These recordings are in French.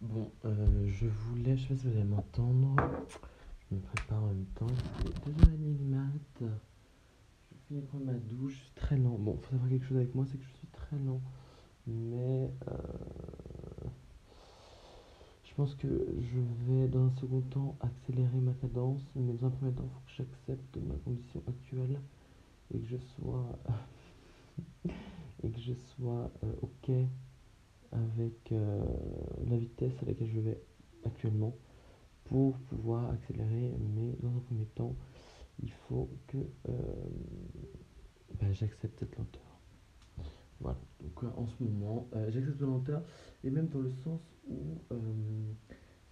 Bon, euh, je voulais, je sais pas si vous allez m'entendre. Je me prépare en même temps. Il est 2h30 du mat. Je finis de prendre ma douche. Je suis très lent. Bon, faut savoir quelque chose avec moi, c'est que je suis très lent. Mais euh, je pense que je vais dans un second temps accélérer ma cadence. Mais dans un premier temps, il faut que j'accepte ma condition actuelle et que je sois et que je sois euh, ok avec euh, la vitesse à laquelle je vais actuellement pour pouvoir accélérer. Mais dans un premier temps, il faut que euh, bah, j'accepte cette lenteur. Voilà, donc euh, en ce moment, j'accepte la lenteur et même dans le sens où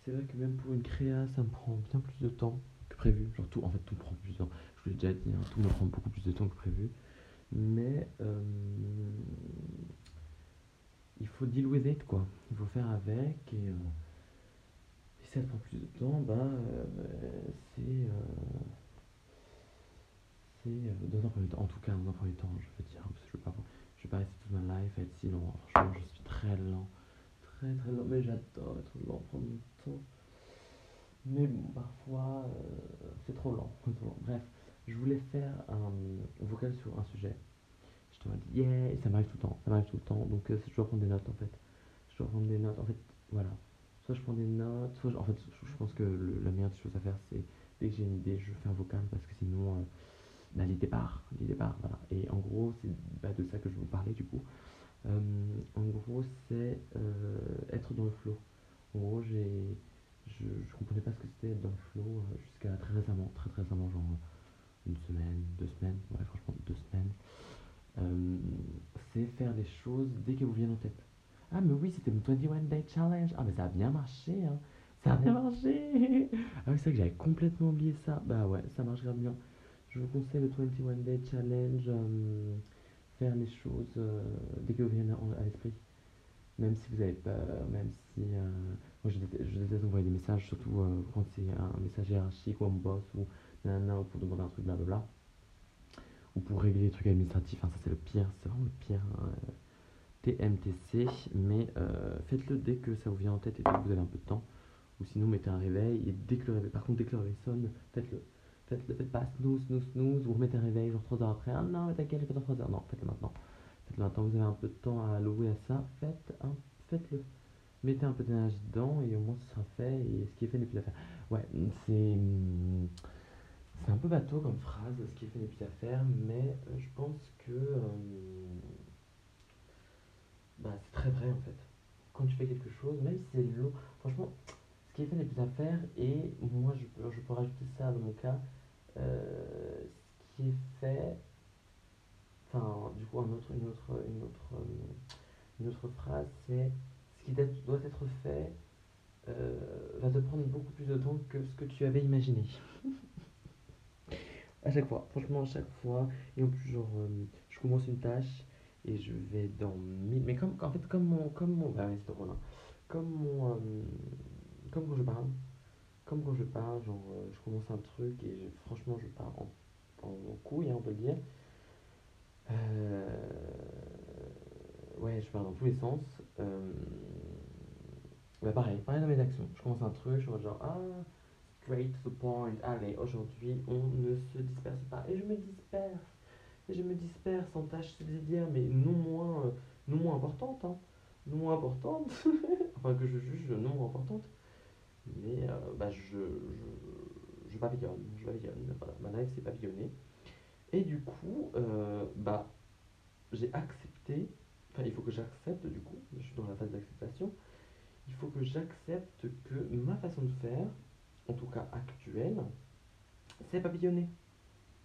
c'est vrai que même pour une créa, ça me prend bien plus de temps que prévu. Genre tout, en fait, tout me prend plus de temps. Je vous l'ai déjà dit, hein, tout me prend beaucoup plus de temps que prévu. Mais il faut deal with it quoi. Il faut faire avec et, euh, si ça prend plus de temps, bah euh, c'est euh, c'est euh, dans un premier temps. En tout cas, dans un premier temps, je veux dire, parce que je vais pas, je vais pas rester toute ma life à être si lent. Franchement, je suis très lent, très très lent. Mais j'adore être lent, prendre mon temps. Mais bon, parfois, euh, c'est trop lent. Bref, je voulais faire un vocal sur un sujet. J'étais en mode yeah, et ça m'arrive tout le temps, ça m'arrive tout le temps. Donc euh, je dois prendre des notes en fait. Je dois prendre des notes. En fait, voilà. Soit je prends des notes, soit je- en fait, je, je pense que le- la meilleure des choses à faire, c'est dès que j'ai une idée, je fais un vocal parce que sinon, euh, bah, l'idée part, l'idée part, voilà. Et en gros, c'est bah, de ça que je vous parler du coup. Euh, en gros, c'est euh, être dans le flow. En gros, j'ai, je, je comprenais pas ce que c'était être dans le flow jusqu'à très récemment, très très récemment, genre une semaine, deux semaines, ouais, franchement, deux semaines. Euh, c'est faire les choses dès qu'elles vous viennent en tête. Ah, mais oui, c'était mon 21 Day Challenge. Ah, mais ça a bien marché, hein. Ça a bien marché. Ah, oui, c'est vrai que j'avais complètement oublié ça. Bah ouais, ça marche grave bien. Je vous conseille le 21 Day Challenge. euh, faire les choses euh, dès qu'elles vous viennent à, l'esprit. Même si vous avez peur, même si. moi, je déteste, je déteste envoyer des messages, surtout quand c'est un message hiérarchique ou un boss ou nanana, ou pour demander un truc, blablabla. Ou pour régler des trucs administratifs. Hein, ça, c'est le pire. C'est vraiment le pire. hein, euh, TMTC. Mais euh, faites-le dès que ça vous vient en tête et dès que vous avez un peu de temps. Ou sinon, mettez un réveil. Et dès que le réveil. Par contre, dès que le réveil sonne, faites-le. Faites-le, faites pas snooze, snooze, snooze. Vous remettez un réveil, genre 3 heures après. Ah non, mais t'inquiète, est pas dans 3 heures. Non, faites-le maintenant. Faites-le maintenant. Vous avez un peu de temps à allouer à ça. Faites un, faites-le. Mettez un peu d'énergie dedans et au moins ce sera fait. Et ce qui est fait n'est plus à faire. Ouais, c'est. C'est un peu bateau comme phrase, ce qui est fait n'est plus à faire, mais euh, je pense que euh, bah, c'est très vrai en fait. Quand tu fais quelque chose, même si c'est long, franchement, ce qui est fait n'est plus à faire, et moi je je peux rajouter ça dans mon cas, euh, ce qui est fait, enfin, du coup, un autre, une, autre, une, autre, une autre phrase, c'est ce qui doit être fait va te prendre beaucoup plus de temps que ce que tu avais imaginé. À chaque fois, franchement, à chaque fois. Et en plus, genre, euh, je commence une tâche et je vais dans mille. Mais comme, en fait, comme mon. Comme mon bah c'est hein. Comme mon. euh, comme quand je parle. Comme quand je parle, genre, euh, je commence un truc et franchement, je pars en, en, couille, hein, on peut dire. Ouais, je pars dans tous les sens. Bah pareil, pareil dans mes actions. Je commence un truc, je mode genre, ah, straight point. Allez, aujourd'hui, on ne se disperse pas. Et je me disperse. Et je me disperse en tâches subsidiaires, mais non moins, euh, non moins importantes. Hein. Non moins importantes. enfin, que je juge non moins importantes. Mais euh, bah, je, je, je papillonne. Je. Voilà, ma life, c'est papillonner. Et du coup, euh, bah, j'ai accepté. Enfin, il faut que j'accepte, du coup. Je suis dans la phase d'acceptation. Il faut que j'accepte que ma façon de faire, en tout cas actuelle, c'est papillonner.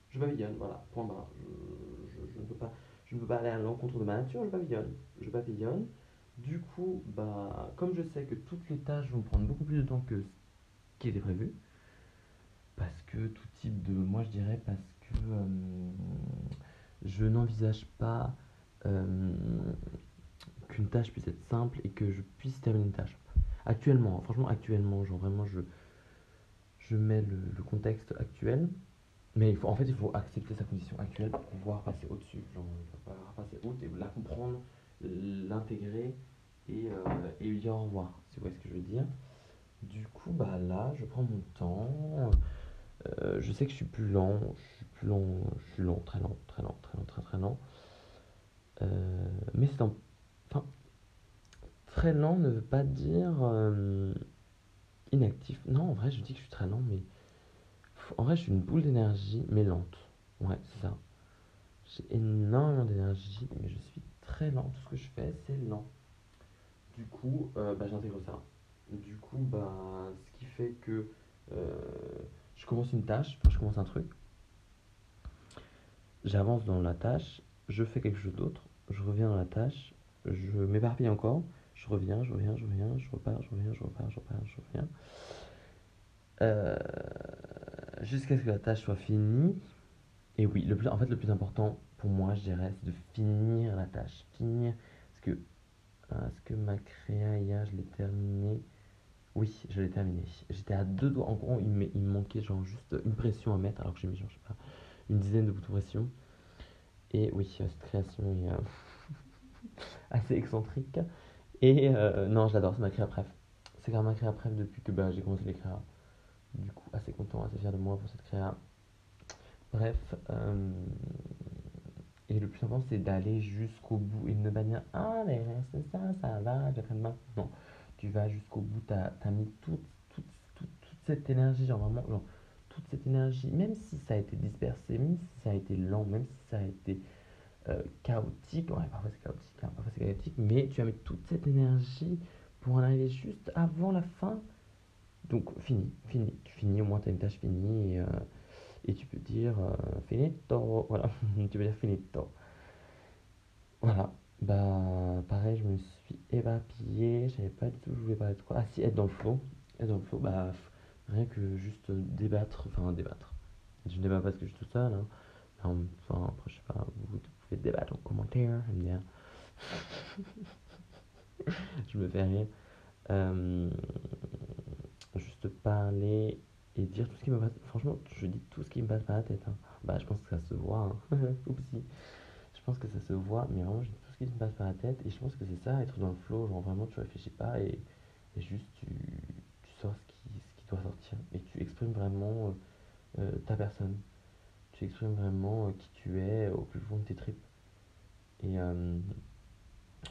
Je papillonne, voilà, point barre. Je, ne peux pas, je ne peux pas aller à l'encontre de ma nature, je papillonne. Je papillonne. Du coup, bah, comme je sais que toutes les tâches vont prendre beaucoup plus de temps que ce qui était prévu, parce que tout type de. Moi, je dirais parce que euh, je n'envisage pas euh, qu'une tâche puisse être simple et que je puisse terminer une tâche. Actuellement, franchement, actuellement, genre vraiment, je, je mets le, contexte actuel. Mais il faut, en fait, il faut accepter sa condition actuelle pour pouvoir passer au-dessus. Genre, passer outre et la comprendre, l'intégrer et, euh, et lui dire au revoir, si vous voyez ce que je veux dire? Du coup, bah là, je prends mon temps. Euh, je sais que je suis plus lent, je suis plus lent, je suis lent, très lent, très lent, très lent, très très lent. Euh, mais c'est un... Enfin, très lent ne veut pas dire inactif. Non, en vrai, je dis que je suis très lent, mais... En vrai, je suis une boule d'énergie, mais lente. Ouais, c'est ça. J'ai énormément d'énergie, mais je suis très lent. Tout ce que je fais, c'est lent. Du coup, euh, bah, j'intègre ça. Du coup, bah, ce qui fait que euh, je commence une tâche, je commence un truc, j'avance dans la tâche, je fais quelque chose d'autre, je reviens dans la tâche, je m'éparpille encore, je reviens, je reviens, je reviens, je repars, je reviens, je repars, je repars, je reviens. Euh, Jusqu'à ce que la tâche soit finie. Et oui, le plus, en fait, le plus important pour moi, je dirais, c'est de finir la tâche. Finir. Parce que, euh, est-ce que ma créa hier, je l'ai terminée Oui, je l'ai terminée. J'étais à deux doigts. En gros, il me, manquait genre juste une pression à mettre, alors que j'ai mis, genre, je sais pas, une dizaine de boutons pression. Et oui, euh, cette création est euh, assez excentrique. Et euh, non, je l'adore, c'est ma créa préf. C'est même ma créa préf depuis que bah, j'ai commencé les créas. Du coup, assez content, assez fier de moi pour cette créa. Bref, euh, et le plus important, c'est d'aller jusqu'au bout et de ne pas dire Ah, mais c'est ça, ça va, après-demain. Non, tu vas jusqu'au bout, tu as, mis toute, toute, toute, toute cette énergie, genre vraiment, genre, toute cette énergie, même si ça a été dispersé, même si ça a été lent, même si ça a été euh, chaotique, ouais, parfois c'est chaotique, hein, parfois c'est chaotique, mais tu as mis toute cette énergie pour en arriver juste avant la fin. Donc, fini, fini, tu finis, au moins tu as une tâche finie et. euh, et tu peux dire euh, finito, voilà, tu peux dire finito. Voilà, bah pareil, je me suis éparpillé, je savais pas du tout, je voulais parler de quoi. Ah si, être dans le flow, être dans le flow, bah rien que juste débattre, enfin débattre. Je ne débat pas parce que je suis tout seul, hein. Enfin, je sais pas, vous débattre en commentaire. Je me fais rire. Euh, juste parler et dire tout ce qui me passe. Franchement, je dis tout ce qui me passe par la tête. hein. Bah, je pense que ça se voit. Hein. Oupsie. Je pense que ça se voit, mais vraiment, je dis tout ce qui me passe par la tête. Et je pense que c'est ça, être dans le flow. Genre, vraiment, tu réfléchis pas et, juste tu, tu sors ce qui, ce qui doit sortir. Et tu exprimes vraiment euh, euh, ta personne. Tu exprimes vraiment euh, qui tu es au plus fond de tes tripes. Et euh,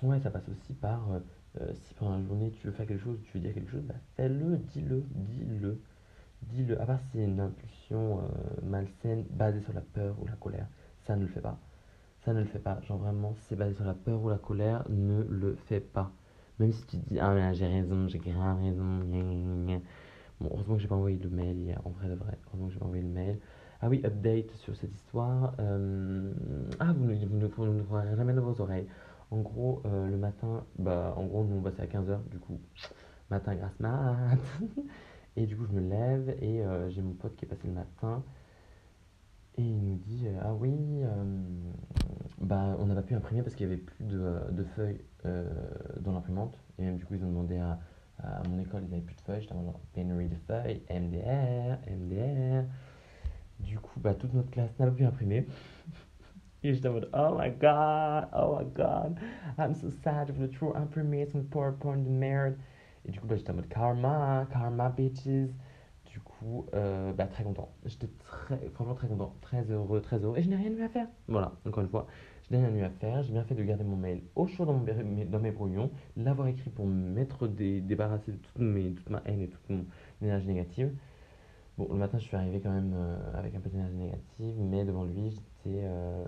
ouais, ça passe aussi par. euh, euh, si pendant la journée tu veux faire quelque chose, tu veux dire quelque chose, bah fais-le, dis-le, dis-le. Dis-le, à part si c'est une impulsion euh, malsaine basée sur la peur ou la colère, ça ne le fait pas. Ça ne le fait pas. Genre vraiment, si c'est basé sur la peur ou la colère, ne le fais pas. Même si tu te dis, ah mais j'ai raison, j'ai grave raison. Bon, heureusement que j'ai pas envoyé le mail hier, en vrai de vrai. Heureusement que j'ai pas envoyé le mail. Ah oui, update sur cette histoire. Euh, Ah, vous ne, croirez jamais de vos oreilles. En gros, euh, le matin, bah en gros, nous on bossait à quinze heures du coup, matin grâce mat. Et du coup, je me lève et euh, j'ai mon pote qui est passé le matin et il nous dit Ah oui, bah on n'a pas pu imprimer parce qu'il n'y avait plus de, de feuilles dans l'imprimante. Et même du coup, ils ont demandé à, à mon école, ils n'avaient plus de feuilles. J'étais en genre pénurie de feuilles, MDR, MDR. Du coup, bah toute notre classe n'a pas pu imprimer. Et j'étais en mode Oh my god, oh my god, I'm so sad, je voulais trop imprimer son PowerPoint de merde. Et du coup, bah, j'étais en mode karma, karma bitches. Du coup, euh, bah, très content. J'étais très, franchement très content, très heureux, très heureux. Et je n'ai rien eu à faire. Voilà, encore une fois, je n'ai rien eu à faire. J'ai bien fait de garder mon mail au chaud dans, mon, dans mes brouillons, l'avoir écrit pour me mettre des, débarrasser de toute, mes, toute ma haine et toute mon énergie négative. Bon, le matin, je suis arrivé quand même euh, avec un peu d'énergie négative, mais devant lui, j'étais euh,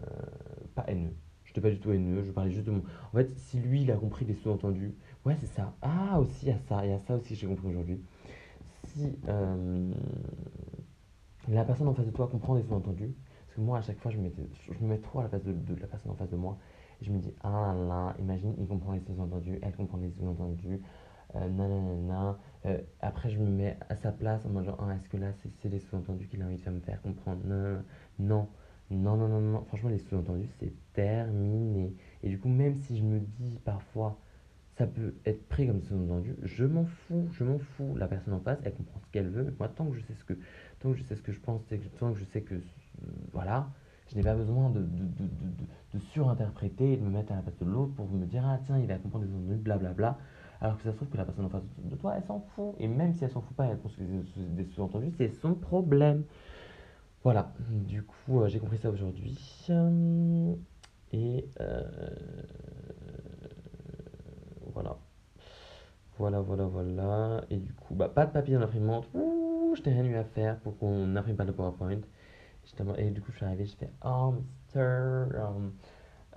pas haineux. J'étais pas du tout haineux, je parlais juste de mon. En fait, si lui, il a compris les sous-entendus, ouais, c'est ça. Ah, aussi, il y a ça, il y a ça aussi j'ai compris aujourd'hui. Si euh, la personne en face de toi comprend les sous-entendus, parce que moi, à chaque fois, je me, je me mets trop à la place de, la personne en face de moi, et je me dis, ah là là, imagine, il comprend les sous-entendus, elle comprend les sous-entendus, nanana. Euh, après, je me mets à sa place en mode genre, ah, est-ce que là, c'est les sous-entendus qu'il a envie de me faire comprendre? Non, non, non, non, non. Franchement, les sous-entendus, c'est terminé. Et du coup, même si je me dis parfois, ça peut être pris comme sous-entendu, je m'en fous, je m'en fous. La personne en face, elle comprend ce qu'elle veut, mais moi, tant que je sais ce que, tant que je sais ce que je pense, tant que je sais que, euh, voilà, Je n'ai pas besoin de, de, de, de, de surinterpréter de me mettre à la place de l'autre pour me dire, ah tiens, il va comprendre des ennuis, blablabla. Alors que ça se trouve que la personne en face de toi, elle s'en fout. Et même si elle s'en fout pas, elle pense que c'est des sous-entendus, c'est son problème. Voilà, du coup, euh, j'ai compris ça aujourd'hui. Et euh, voilà. Voilà, voilà, voilà. Et du coup, bah, pas de papier dans l'imprimante. Ouh, je n'ai rien eu à faire pour qu'on n'imprime pas le PowerPoint. Et du coup, je suis arrivé, je fais Oh, Mister, um,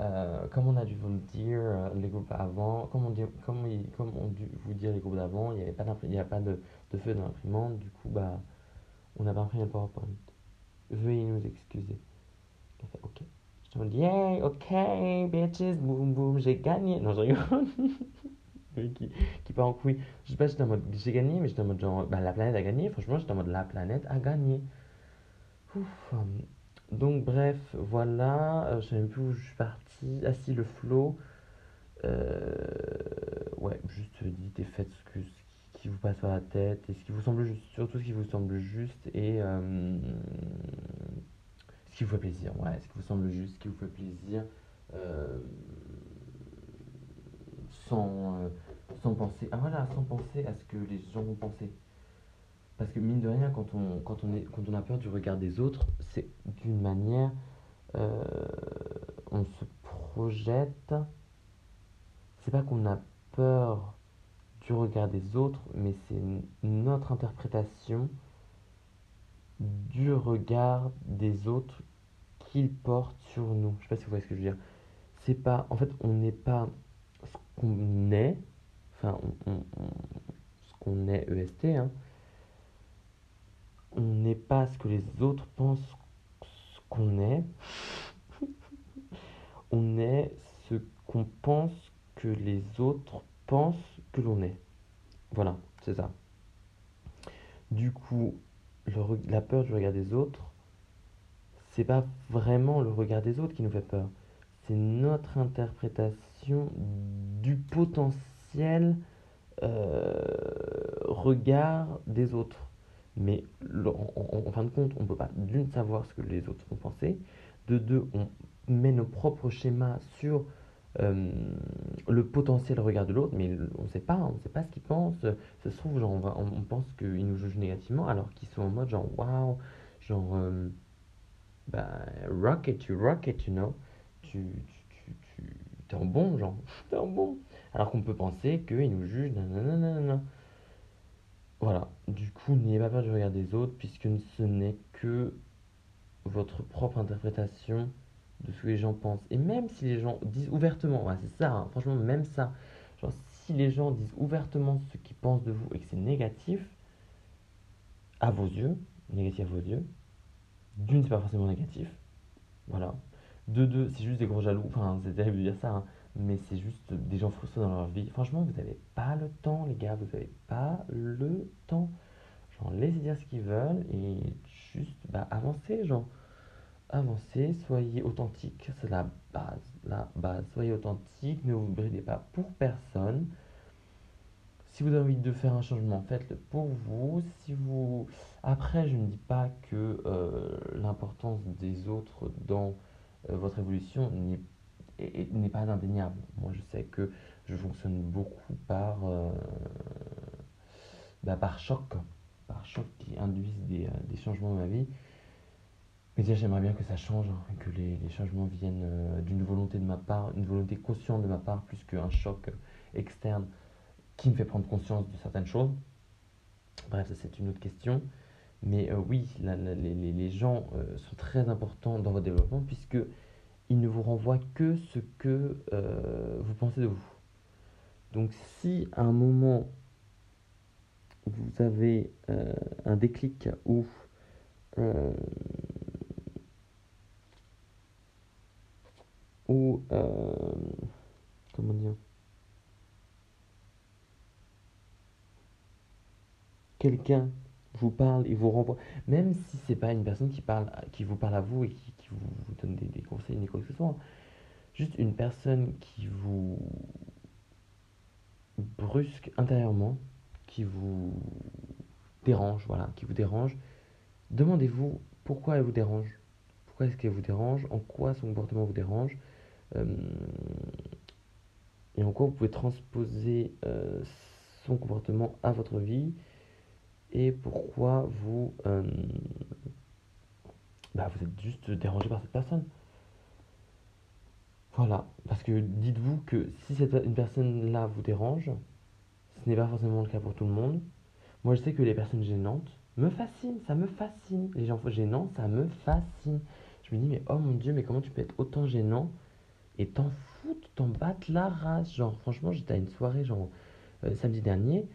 euh, comme on a dû vous le dire, euh, les groupes avant, comme on, dit, comme, il, comme on dû vous dire les groupes d'avant, il n'y avait pas, y a pas de, de feu dans l'imprimante. Du coup, bah, on n'a pas imprimé le PowerPoint. Veuillez nous excuser. OK. Je me dis, yay, ok, bitches, boum boum, j'ai gagné. Non, je rigole. qui, qui part en couille. Je sais pas, j'étais en mode, j'ai gagné, mais j'étais en mode genre, bah, la planète a gagné. Franchement, j'étais en mode, la planète a gagné. Ouf. Donc, bref, voilà. Euh, je sais même plus où je suis parti. Ah, si, le flow. Euh, ouais, juste dites et faites ce, que, ce qui vous passe par la tête et ce qui vous semble juste, surtout ce qui vous semble juste et euh, ce qui vous fait plaisir. Ouais, ce qui vous semble juste, ce qui vous fait plaisir. Euh, sans, sans penser, ah voilà, sans penser à ce que les gens vont penser. Parce que mine de rien, quand on, quand on, est, quand on a peur du regard des autres, c'est d'une manière, euh, on se projette. C'est pas qu'on a peur du regard des autres, mais c'est notre interprétation du regard des autres qu'ils portent sur nous. Je sais pas si vous voyez ce que je veux dire. C'est pas, en fait, on n'est pas ce qu'on est, enfin, on, ce qu'on est EST, hein. On n'est pas ce que les autres pensent qu'on est. on est ce qu'on pense que les autres pensent que l'on est. Voilà, c'est ça. Du coup, la peur du regard des autres, c'est pas vraiment le regard des autres qui nous fait peur. C'est notre interprétation du potentiel euh, regard des autres. Mais en, fin de compte, on ne peut pas d'une savoir ce que les autres vont penser, de deux, on met nos propres schémas sur euh, le potentiel regard de l'autre, mais on ne sait pas, on ne sait pas ce qu'ils pensent. Ça se trouve, genre, on, pense qu'ils nous jugent négativement, alors qu'ils sont en mode genre waouh, genre euh, bah, rocket, you rocket, you know, tu, tu, tu, tu en bon, genre, t'es en bon. Alors qu'on peut penser qu'ils nous jugent, nanana. Voilà, du coup, n'ayez pas peur du regard des autres, puisque ce n'est que votre propre interprétation de ce que les gens pensent. Et même si les gens disent ouvertement, ouais, c'est ça, hein, franchement, même ça, si les gens disent ouvertement ce qu'ils pensent de vous et que c'est négatif, à vos yeux, négatif à vos yeux, d'une, c'est pas forcément négatif, voilà. De deux, c'est juste des gros jaloux, enfin, c'est terrible de dire ça, hein, mais c'est juste des gens frustrés dans leur vie. Franchement, vous n'avez pas le temps, les gars, vous n'avez pas le temps. Genre, laissez dire ce qu'ils veulent et juste, bah, avancez, genre avancez, soyez authentique, c'est la base, la base. Soyez authentique, ne vous bridez pas pour personne. Si vous avez envie de faire un changement, faites-le pour vous. Si vous, après, je ne dis pas que euh, l'importance des autres dans euh, votre évolution n'est pas indéniable. Moi, je sais que je fonctionne beaucoup par euh, bah, par choc, par choc qui induisent des, des changements dans ma vie. Mais déjà, j'aimerais bien que ça change, hein, que les, les, changements viennent euh, d'une volonté de ma part, une volonté consciente de ma part, plus qu'un choc externe qui me fait prendre conscience de certaines choses. Bref, ça c'est une autre question. Mais euh, oui, la, les, les, gens euh, sont très importants dans votre développement puisque ils ne vous renvoient que ce que euh, vous pensez de vous. Donc si à un moment vous avez euh, un déclic où euh, ou euh, comment dire quelqu'un vous parle et vous renvoie. Même si c'est pas une personne qui parle qui vous parle à vous et qui, vous, donne des, des, conseils ni quoi que ce soit juste une personne qui vous brusque intérieurement qui vous dérange voilà qui vous dérange demandez-vous pourquoi elle vous dérange. Pourquoi est-ce qu'elle vous dérange, en quoi son comportement vous dérange, euh, et en quoi vous pouvez transposer euh, son comportement à votre vie, et pourquoi vous, euh, bah, vous êtes juste dérangé par cette personne? Voilà, parce que dites-vous que si cette, une personne-là vous dérange, ce n'est pas forcément le cas pour tout le monde. Moi, je sais que les personnes gênantes me fascinent, ça me fascine. Les gens gênants, ça me fascine. Je me dis, mais oh mon dieu, mais comment tu peux être autant gênant et t'en foutre, t'en battre la race? Genre, franchement, j'étais à une soirée, genre, euh, samedi dernier,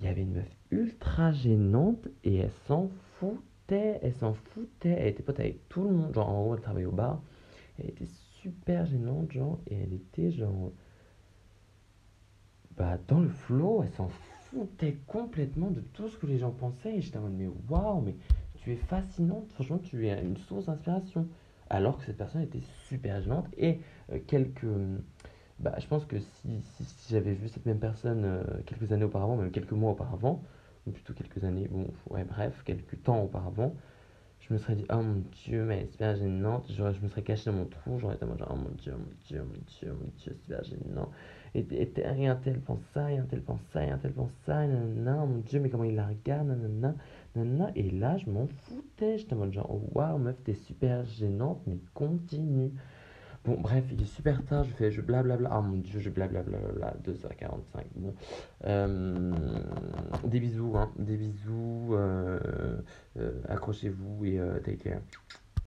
il y avait une meuf ultra gênante et elle s'en foutait, elle s'en foutait. Elle était pote avec tout le monde, genre, en haut, elle travaillait au bar. Elle était super gênante, genre, et elle était genre. Bah, dans le flow, elle s'en foutait complètement de tout ce que les gens pensaient. Et j'étais en mode, mais waouh, mais tu es fascinante, franchement, tu es une source d'inspiration. Alors que cette personne était super gênante. Et euh, quelques. Bah, je pense que si, si, j'avais vu cette même personne euh, quelques années auparavant, même quelques mois auparavant, plutôt quelques années, bon, ouais, bref, quelques temps auparavant, je me serais dit, oh mon dieu, mais elle est super gênante. je me serais caché dans mon trou, j'aurais été genre, oh mon dieu, oh mon dieu, oh mon dieu, oh mon dieu, super gênant. Et, et, un tel pense ça, et un tel pense ça, et un tel pense ça, nanana, oh mon dieu, mais comment il la regarde, nanana, nanana. Et là, je m'en foutais, j'étais en mode genre, waouh, meuf, t'es super gênante, mais continue. Bon, bref, il est super tard, je fais, je blablabla. Ah mon dieu, je blablabla, 2h45. Bon. Euh, des bisous, hein. Des bisous. Euh, euh, accrochez-vous et take care.